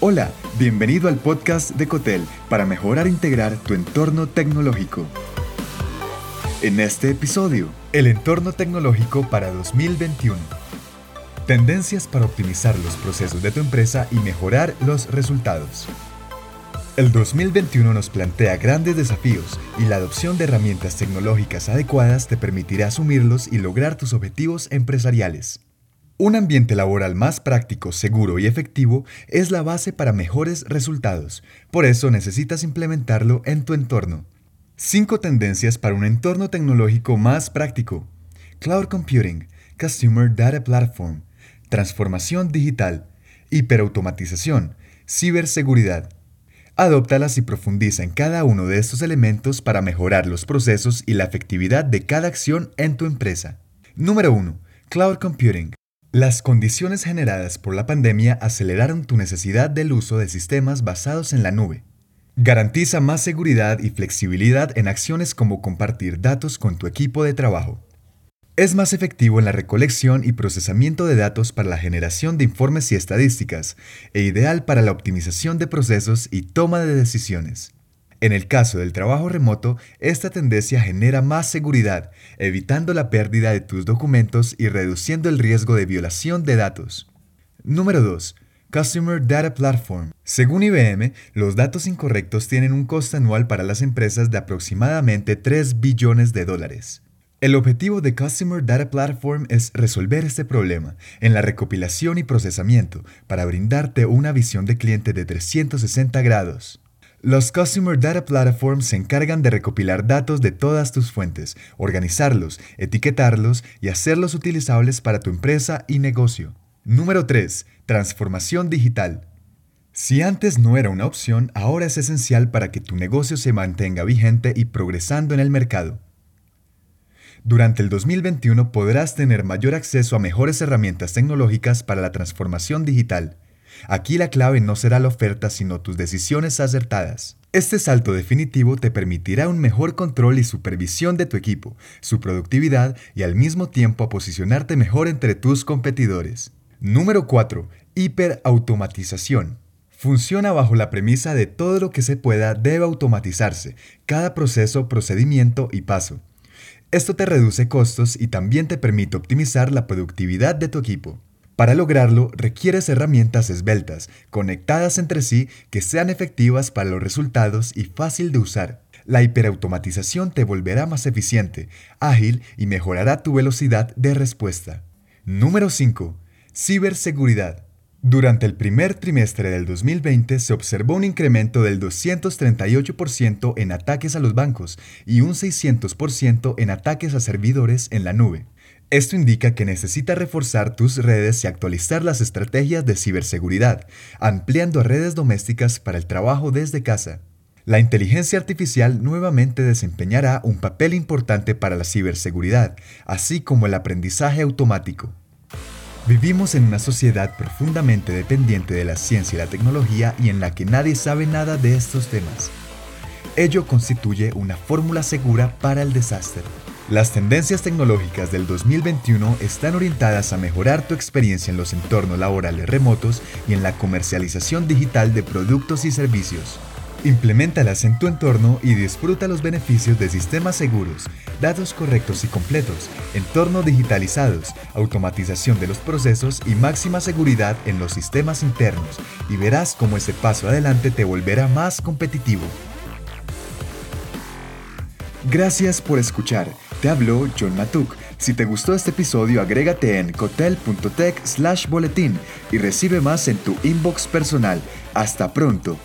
Hola, bienvenido al podcast de Cotel para mejorar e integrar tu entorno tecnológico. En este episodio, el entorno tecnológico para 2021. Tendencias para optimizar los procesos de tu empresa y mejorar los resultados. El 2021 nos plantea grandes desafíos y la adopción de herramientas tecnológicas adecuadas te permitirá asumirlos y lograr tus objetivos empresariales. Un ambiente laboral más práctico, seguro y efectivo es la base para mejores resultados. Por eso necesitas implementarlo en tu entorno. 5 tendencias para un entorno tecnológico más práctico. Cloud Computing, Customer Data Platform, transformación digital, hiperautomatización, ciberseguridad. Adóptalas y profundiza en cada uno de estos elementos para mejorar los procesos y la efectividad de cada acción en tu empresa. Número 1. Cloud Computing. Las condiciones generadas por la pandemia aceleraron tu necesidad del uso de sistemas basados en la nube. Garantiza más seguridad y flexibilidad en acciones como compartir datos con tu equipo de trabajo. Es más efectivo en la recolección y procesamiento de datos para la generación de informes y estadísticas, e ideal para la optimización de procesos y toma de decisiones. En el caso del trabajo remoto, esta tendencia genera más seguridad, evitando la pérdida de tus documentos y reduciendo el riesgo de violación de datos. Número 2. Customer Data Platform. Según IBM, los datos incorrectos tienen un costo anual para las empresas de aproximadamente 3 billones de dólares. El objetivo de Customer Data Platform es resolver este problema en la recopilación y procesamiento para brindarte una visión de cliente de 360 grados. Los Customer Data Platforms se encargan de recopilar datos de todas tus fuentes, organizarlos, etiquetarlos y hacerlos utilizables para tu empresa y negocio. Número 3. Transformación digital. Si antes no era una opción, ahora es esencial para que tu negocio se mantenga vigente y progresando en el mercado. Durante el 2021 podrás tener mayor acceso a mejores herramientas tecnológicas para la transformación digital Aquí la clave no será la oferta, sino tus decisiones acertadas. Este salto definitivo te permitirá un mejor control y supervisión de tu equipo, su productividad y al mismo tiempo posicionarte mejor entre tus competidores. Número 4. Hiperautomatización. Funciona bajo la premisa de todo lo que se pueda debe automatizarse, cada proceso, procedimiento y paso. Esto te reduce costos y también te permite optimizar la productividad de tu equipo. Para lograrlo, requieres herramientas esbeltas, conectadas entre sí, que sean efectivas para los resultados y fácil de usar. La hiperautomatización te volverá más eficiente, ágil y mejorará tu velocidad de respuesta. Número 5. Ciberseguridad. Durante el primer trimestre del 2020 se observó un incremento del 238% en ataques a los bancos y un 600% en ataques a servidores en la nube. Esto indica que necesitas reforzar tus redes y actualizar las estrategias de ciberseguridad, ampliando redes domésticas para el trabajo desde casa. La inteligencia artificial nuevamente desempeñará un papel importante para la ciberseguridad, así como el aprendizaje automático. Vivimos en una sociedad profundamente dependiente de la ciencia y la tecnología y en la que nadie sabe nada de estos temas. Ello constituye una fórmula segura para el desastre. Las tendencias tecnológicas del 2021 están orientadas a mejorar tu experiencia en los entornos laborales remotos y en la comercialización digital de productos y servicios. Impleméntalas en tu entorno y disfruta los beneficios de sistemas seguros, datos correctos y completos, entornos digitalizados, automatización de los procesos y máxima seguridad en los sistemas internos, y verás cómo ese paso adelante te volverá más competitivo. Gracias por escuchar. Te habló John Matuk. Si te gustó este episodio, agrégate en cotel.tech slash boletín y recibe más en tu inbox personal. Hasta pronto.